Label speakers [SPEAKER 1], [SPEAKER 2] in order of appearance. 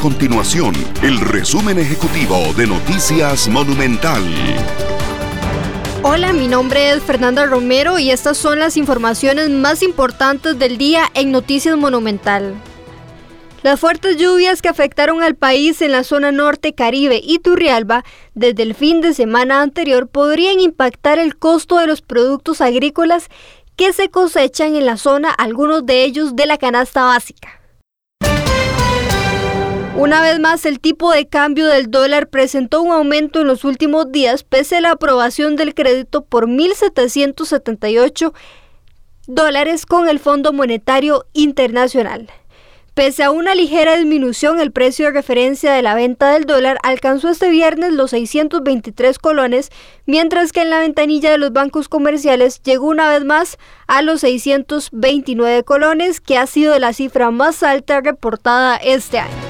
[SPEAKER 1] continuación el resumen ejecutivo de Noticias Monumental.
[SPEAKER 2] Hola, mi nombre es Fernanda Romero y estas son las informaciones más importantes del día en Noticias Monumental. Las fuertes lluvias que afectaron al país en la zona norte Caribe y Turrialba desde el fin de semana anterior podrían impactar el costo de los productos agrícolas que se cosechan en la zona, algunos de ellos de la canasta básica. Una vez más, el tipo de cambio del dólar presentó un aumento en los últimos días pese a la aprobación del crédito por 1.778 dólares con el Fondo Monetario Internacional. Pese a una ligera disminución, el precio de referencia de la venta del dólar alcanzó este viernes los 623 colones, mientras que en la ventanilla de los bancos comerciales llegó una vez más a los 629 colones, que ha sido la cifra más alta reportada este año.